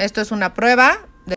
Esto es una prueba.